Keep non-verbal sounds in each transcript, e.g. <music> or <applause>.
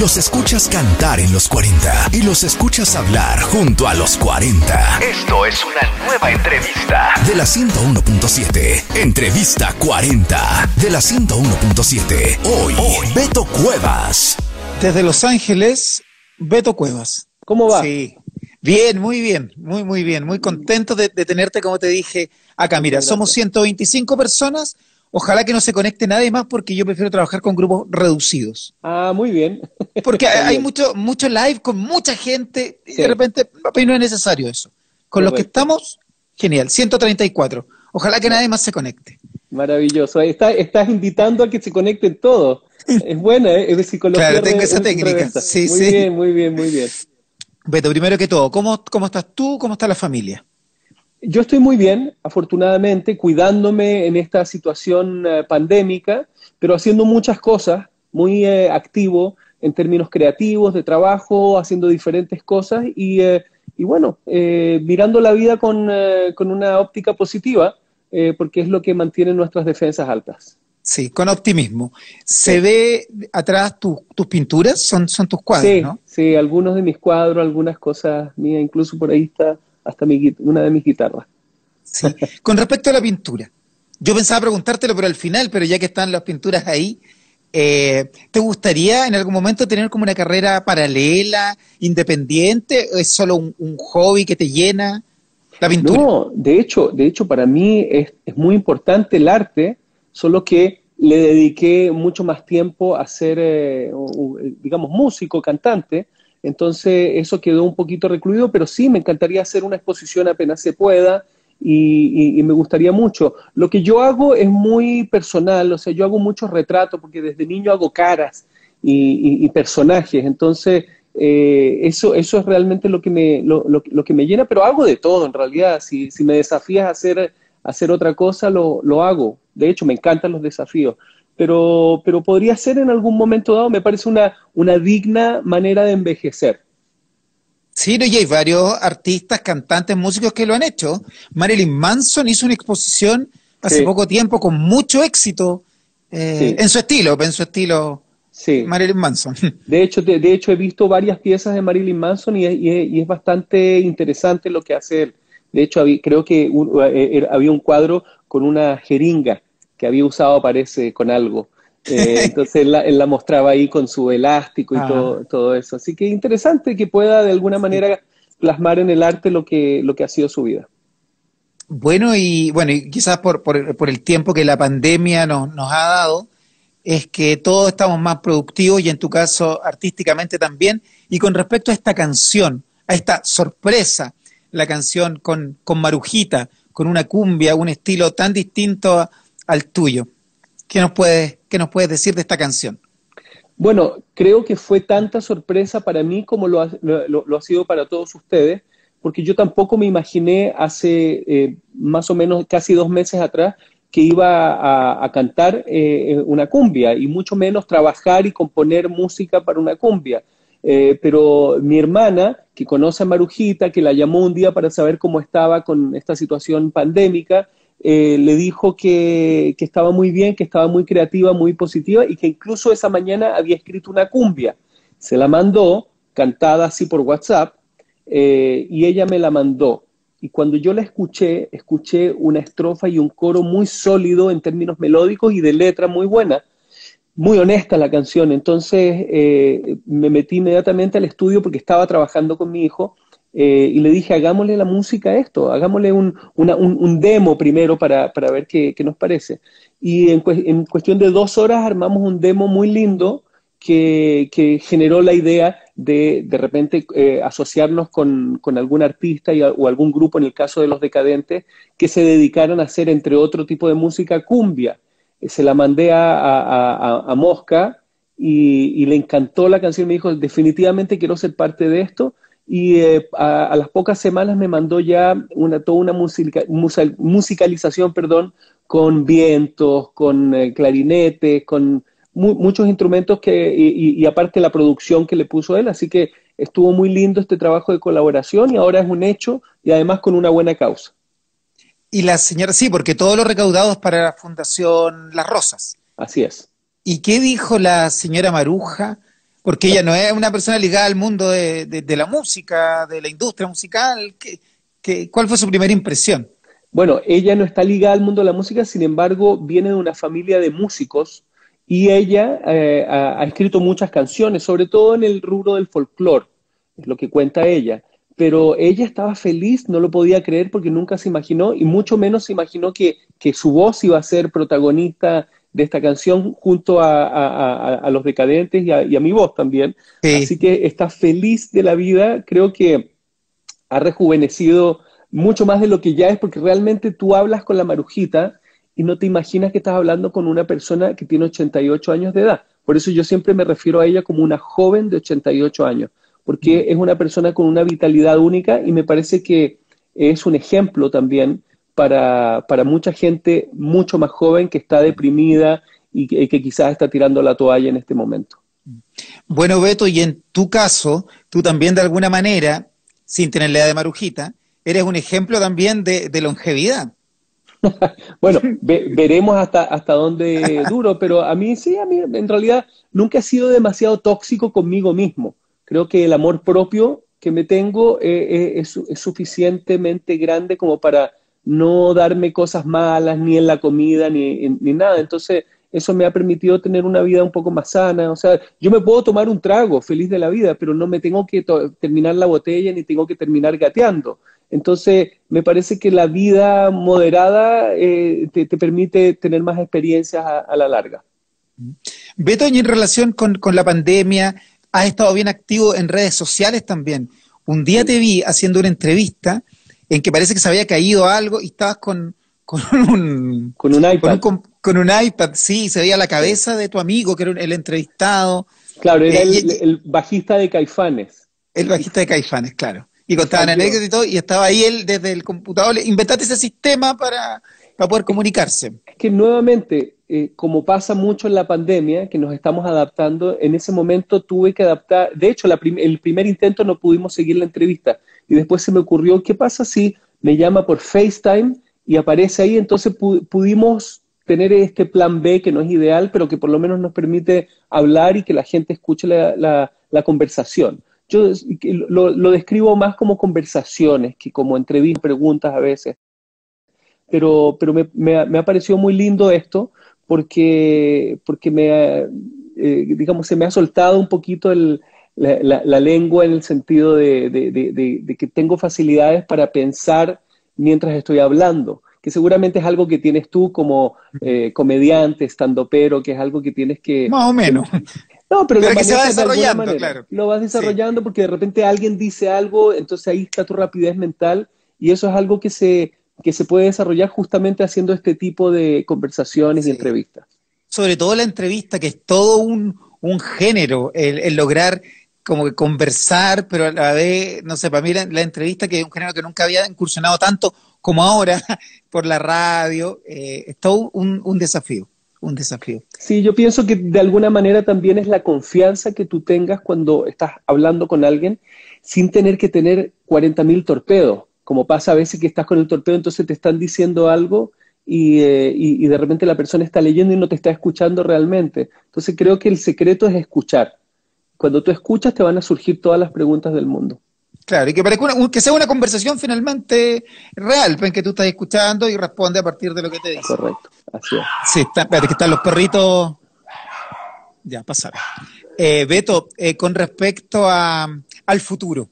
Los escuchas cantar en los 40 y los escuchas hablar junto a los 40. Esto es una nueva entrevista de la 101.7. Entrevista 40 de la 101.7. Hoy, Hoy, Beto Cuevas. Desde Los Ángeles, Beto Cuevas. ¿Cómo va? Sí. Bien, muy bien, muy, muy bien. Muy contento de, de tenerte, como te dije, acá. Mira, somos 125 personas Ojalá que no se conecte nadie más porque yo prefiero trabajar con grupos reducidos. Ah, muy bien. <laughs> Porque hay mucho, mucho live con mucha gente y de repente no es necesario eso. Con los que estamos, genial, 134. Ojalá que nadie más se conecte. Maravilloso. estás invitando a que se conecten todos. <laughs> Es buena, ¿eh? es de psicología. Claro, tengo esa técnica. Sí, muy bien, muy bien, muy bien. Beto, primero que todo, ¿cómo, ¿cómo estás tú? ¿Cómo está la familia? Yo estoy muy bien, afortunadamente, cuidándome en esta situación eh, pandémica, pero haciendo muchas cosas, muy eh, activo en términos creativos, de trabajo, haciendo diferentes cosas y, eh, bueno, mirando la vida con, una óptica positiva, porque es lo que mantiene nuestras defensas altas. Sí, con optimismo. ¿Se ve atrás tus pinturas? ¿Son, son tus cuadros? Sí, sí, algunos de mis cuadros, algunas cosas mías, incluso por ahí está hasta mi, una de mis guitarras. Sí. Con respecto a la pintura, yo pensaba preguntártelo pero al final, pero ya que están las pinturas ahí, eh, ¿te gustaría en algún momento tener como una carrera paralela, independiente? ¿O es solo un, hobby que te llena la pintura? No, de hecho, de hecho para mí es, muy importante el arte, solo que le dediqué mucho más tiempo a ser, eh, digamos, músico, cantante, entonces eso quedó un poquito recluido, pero sí me encantaría hacer una exposición apenas se pueda y, me gustaría mucho. Lo que yo hago es muy personal, o sea, yo hago muchos retratos porque desde niño hago caras y, personajes, entonces eh, eso, eso es realmente lo que, me, lo, que me llena, pero hago de todo en realidad. Si, si me desafías a hacer, hacer otra cosa, lo, lo hago. De hecho, me encantan los desafíos pero, pero podría ser en algún momento dado, me parece una, una digna manera de envejecer. Sí, y hay varios artistas, cantantes, músicos que lo han hecho. Marilyn Manson hizo una exposición hace poco tiempo con mucho éxito eh, en su estilo, en su estilo sí. Marilyn Manson. <laughs> De hecho, de, hecho, he visto varias piezas de Marilyn Manson y, y, es bastante interesante lo que hace él. De hecho, creo que eh, había un cuadro con una jeringa que había usado, parece, con algo. <laughs> Eh, entonces él la, mostraba ahí con su elástico y todo, todo, eso. Así que interesante que pueda de alguna manera plasmar en el arte lo que, lo que ha sido su vida. Bueno, y bueno, y quizás por, por, el tiempo que la pandemia nos, nos ha dado, es que todos estamos más productivos y en tu caso artísticamente también. Y con respecto a esta canción, a esta sorpresa, la canción con, con Marujita, con una cumbia, un estilo tan distinto a, al tuyo. ¿Qué nos puedes, qué nos puedes decir de esta canción? Bueno, creo que fue tanta sorpresa para mí como lo ha, lo, ha sido para todos ustedes, porque yo tampoco me imaginé hace eh, más o menos casi dos meses atrás que iba a, cantar eh, una cumbia y mucho menos trabajar y componer música para una cumbia. Eh, pero mi hermana, que conoce a Marujita, que la llamó un día para saber cómo estaba con esta situación pandémica, eh, le dijo que, estaba muy bien, que estaba muy creativa, muy positiva y que incluso esa mañana había escrito una cumbia. Se la mandó, cantada así por WhatsApp, eh, y ella me la mandó. Y cuando yo la escuché, escuché una estrofa y un coro muy sólido en términos melódicos y de letra muy buena. Muy honesta la canción. Entonces eh, me metí inmediatamente al estudio porque estaba trabajando con mi hijo eh, y le dije, hagámosle la música a esto, hagámosle un, demo primero para, ver qué, nos parece. Y en, cuestión de dos horas armamos un demo muy lindo que, generó la idea de de repente eh, asociarnos con, algún artista o algún grupo, en el caso de los decadentes, que se dedicaran a hacer, entre otro tipo de música, cumbia. Eh, se la mandé a, Mosca y, y le encantó la canción, me dijo, definitivamente quiero ser parte de esto y eh, a, las pocas semanas me mandó ya una, toda una musicalización perdón, con vientos, con eh, clarinetes, con muchos instrumentos que, y, y, aparte la producción que le puso él, así que estuvo muy lindo este trabajo de colaboración y ahora es un hecho y además con una buena causa. Y la señora, sí, porque todo lo recaudado es para la Fundación Las Rosas. Así es. ¿Y qué dijo la señora Maruja porque ella no es una persona ligada al mundo de, la música, de la industria musical. ¿Qué, cuál fue su primera impresión? Bueno, ella no está ligada al mundo de la música, sin embargo, viene de una familia de músicos y ella eh, ha, escrito muchas canciones, sobre todo en el rubro del folclore, es lo que cuenta ella. Pero ella estaba feliz, no lo podía creer porque nunca se imaginó, y mucho menos se imaginó que, su voz iba a ser protagonista de esta canción junto a, los decadentes y, a, mi voz también. Así que está feliz de la vida, creo que ha rejuvenecido mucho más de lo que ya es, porque realmente tú hablas con la marujita y no te imaginas que estás hablando con una persona que tiene 88 años de edad. Por eso yo siempre me refiero a ella como una joven de 88 años, porque mm. es una persona con una vitalidad única y me parece que es un ejemplo también para, mucha gente mucho más joven que está deprimida y que, que quizás está tirando la toalla en este momento. Bueno, Beto, y en tu caso, tú también de alguna manera, sin tener la edad de Marujita, eres un ejemplo también de, longevidad. <laughs> bueno, veremos hasta, hasta dónde <laughs> duro, pero a mí sí, a mí en realidad nunca he sido demasiado tóxico conmigo mismo. Creo que el amor propio que me tengo eh, eh, es, suficientemente grande como para no darme cosas malas ni en la comida ni, ni nada. Entonces, eso me ha permitido tener una vida un poco más sana. O sea, yo me puedo tomar un trago feliz de la vida, pero no me tengo que terminar la botella ni tengo que terminar gateando. Entonces, me parece que la vida moderada eh, te, permite tener más experiencias a, la larga. Beto, y en relación con, la pandemia, has estado bien activo en redes sociales también. Un día te vi haciendo una entrevista en que parece que se había caído algo y estabas <laughs> con, un, con un iPad. Con un, iPad, sí, se veía la cabeza de tu amigo, que era el entrevistado. Claro, era eh, el, el, bajista de Caifanes. El bajista de Caifanes, claro y contaban anécdotas y todo, y estaba ahí él desde el computador, inventaste ese sistema para, poder comunicarse. Es que nuevamente, eh, como pasa mucho en la pandemia, que nos estamos adaptando, en ese momento tuve que adaptar, de hecho, el primer intento no pudimos seguir la entrevista, y después se me ocurrió, ¿qué pasa si me llama por FaceTime y aparece ahí? Entonces pudimos tener este plan B que no es ideal, pero que por lo menos nos permite hablar y que la gente escuche la conversación. Yo lo, describo más como conversaciones que como entrevistas, preguntas a veces. Pero, pero me, ha parecido muy lindo esto porque, porque me, eh, digamos, se me ha soltado un poquito la, lengua en el sentido de, que tengo facilidades para pensar mientras estoy hablando, que seguramente es algo que tienes tú como eh, comediante, estando pero, que es algo que tienes que... Más o menos. <laughs> No, pero, que se va desarrollando, claro. Lo vas desarrollando porque de repente alguien dice algo, entonces ahí está tu rapidez mental y eso es algo que se, que se puede desarrollar justamente haciendo este tipo de conversaciones y entrevistas. Sobre todo la entrevista, que es todo un, género, el, lograr como que conversar, pero a la vez, no sé, para mí la, entrevista, que es un género que nunca había incursionado tanto como ahora <laughs> por la radio, eh, es todo un desafío un desafío. Sí, yo pienso que de alguna manera también es la confianza que tú tengas cuando estás hablando con alguien sin tener que tener 40.000 torpedos, como pasa a veces que estás con el torpedo, entonces te están diciendo algo eh, y, y, de repente la persona está leyendo y no te está escuchando realmente. Entonces creo que el secreto es escuchar. Cuando tú escuchas te van a surgir todas las preguntas del mundo. Claro, y que, parezca que sea una conversación finalmente real, en que tú estás escuchando y responde a partir de lo que te dice. Correcto, así es. Sí, está, que están los perritos. Ya, pasaron. Eh, Beto, eh, con respecto a, al futuro,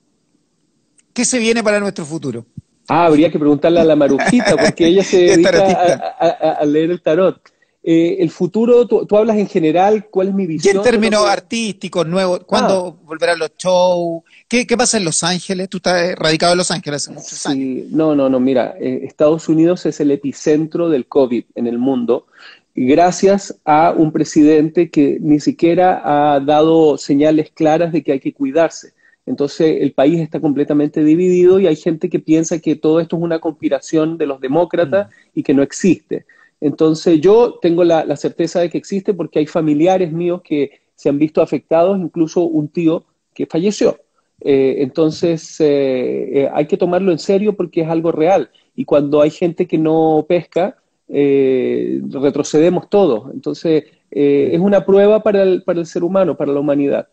¿qué se viene para nuestro futuro? Ah, habría que preguntarle a la Marujita, porque ella se <laughs> dedica a, leer el tarot. Eh, el futuro, tú, hablas en general, ¿cuál es mi visión? Y en términos artísticos, nuevos, ¿cuándo ah. volverán los shows? ¿Qué, pasa en Los Ángeles? Tú estás radicado en Los Ángeles hace muchos sí, No, no, no, mira, eh, Estados Unidos es el epicentro del COVID en el mundo, gracias a un presidente que ni siquiera ha dado señales claras de que hay que cuidarse. Entonces el país está completamente dividido y hay gente que piensa que todo esto es una conspiración de los demócratas mm. y que no existe. Entonces yo tengo la, certeza de que existe porque hay familiares míos que se han visto afectados, incluso un tío que falleció. Eh, entonces eh, eh, hay que tomarlo en serio porque es algo real. Y cuando hay gente que no pesca, retrocedemos todos. Entonces es una prueba para el, para el ser humano, para la humanidad.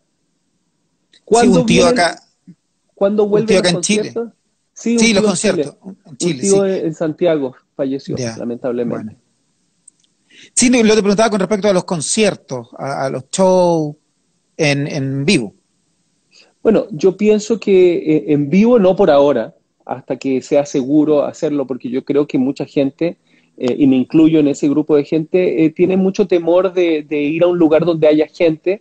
¿Cuándo un tío acá. ¿Cuándo vuelve acá en Chile? Sí, los conciertos. En Chile, un tío en Santiago falleció, lamentablemente. Sí, lo te preguntaba con respecto a los conciertos, a, los shows en, en, vivo. Bueno, yo pienso que eh, en vivo no por ahora, hasta que sea seguro hacerlo, porque yo creo que mucha gente, eh, y me incluyo en ese grupo de gente, eh, tiene mucho temor de, ir a un lugar donde haya gente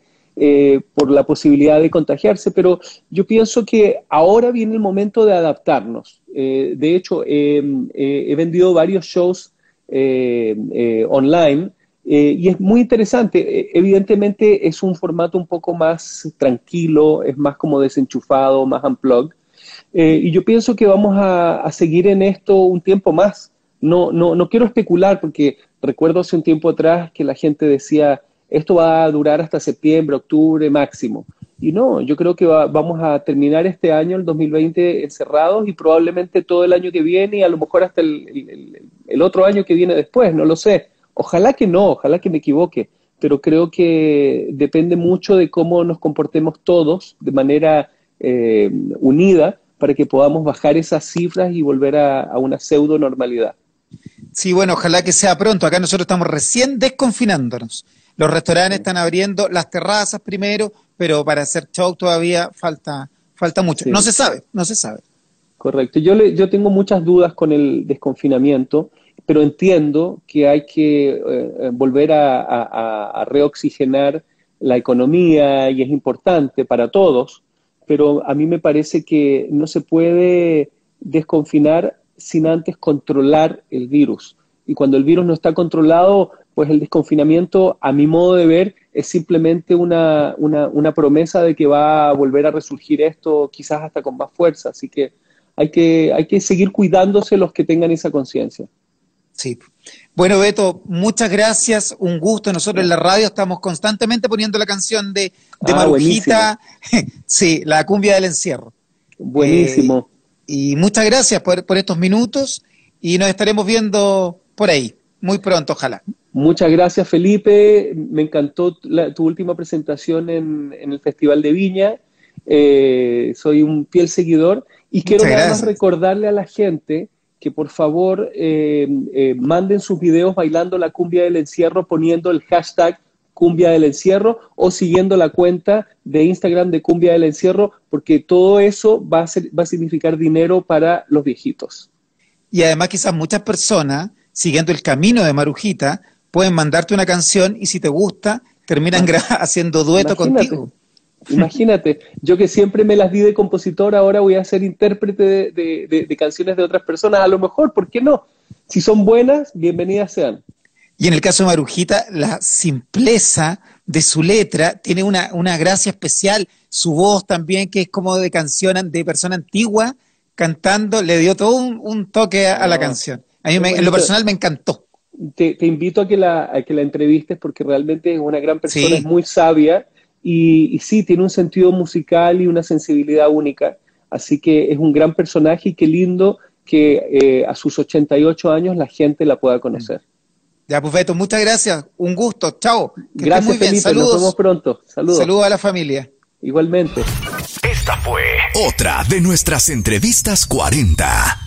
por la posibilidad de contagiarse, pero yo pienso que ahora viene el momento de adaptarnos. de hecho, he vendido varios shows eh, eh, online. Eh, y es muy interesante. Evidentemente es un formato un poco más tranquilo, es más como desenchufado, más unplugged. y yo pienso que vamos a, seguir en esto un tiempo más. No, no, no quiero especular porque recuerdo hace un tiempo atrás que la gente decía, esto va a durar hasta septiembre, octubre máximo. Y no, yo creo que vamos a terminar este año, el 2020, encerrados y probablemente todo el año que viene y a lo mejor hasta el, otro año que viene después, no lo sé. Ojalá que no, ojalá que me equivoque, pero creo que depende mucho de cómo nos comportemos todos de manera eh, unida para que podamos bajar esas cifras y volver a, a una pseudo normalidad. Sí, bueno, ojalá que sea pronto. Acá nosotros estamos recién desconfinándonos. Los restaurantes están abriendo, las terrazas primero, pero para hacer show todavía falta, falta mucho. No se sabe, no se sabe. Correcto. Yo, le, yo tengo muchas dudas con el desconfinamiento, pero entiendo que hay que eh, eh, volver a, reoxigenar la economía y es importante para todos, pero a mí me parece que no se puede desconfinar sin antes controlar el virus. Y cuando el virus no está controlado, pues el desconfinamiento, a mi modo de ver, es simplemente una, promesa de que va a volver a resurgir esto quizás hasta con más fuerza. Así que hay que, hay que seguir cuidándose los que tengan esa conciencia. Sí. Bueno, Beto, muchas gracias, un gusto. Nosotros en la radio estamos constantemente poniendo la canción de, de ah, Marujita, <laughs> sí, la cumbia del encierro. Buenísimo. Eh, y muchas gracias por, por estos minutos y nos estaremos viendo por ahí, muy pronto, ojalá. Muchas gracias, Felipe. Me encantó tu última presentación en, el Festival de Viña. Eh, soy un fiel seguidor y quiero más recordarle a la gente que por favor eh, eh, manden sus videos bailando la cumbia del encierro poniendo el hashtag cumbia del encierro o siguiendo la cuenta de Instagram de cumbia del encierro porque todo eso va a, va a significar dinero para los viejitos. Y además quizás muchas personas siguiendo el camino de Marujita pueden mandarte una canción y si te gusta, terminan <laughs> haciendo dueto contigo. Imagínate, yo que siempre me las di de compositor, ahora voy a ser intérprete de, canciones de otras personas, a lo mejor, ¿por qué no? Si son buenas, bienvenidas sean. Y en el caso de Marujita, la simpleza de su letra tiene una, una gracia especial, su voz también, que es como de canción de persona antigua, cantando, le dio todo un, toque a, la canción. A mí en lo personal me encantó te, invito a que, la, que la entrevistes porque realmente es una gran persona, es muy sabia y, sí, tiene un sentido musical y una sensibilidad única. Así que es un gran personaje y qué lindo que eh, a sus 88 años la gente la pueda conocer. Ya, pues Beto, muchas gracias. Un gusto. Chao. gracias, muy Felipe. Saludos. Nos vemos pronto. Saludos. Saludos a la familia. Igualmente. Esta fue otra de nuestras entrevistas 40.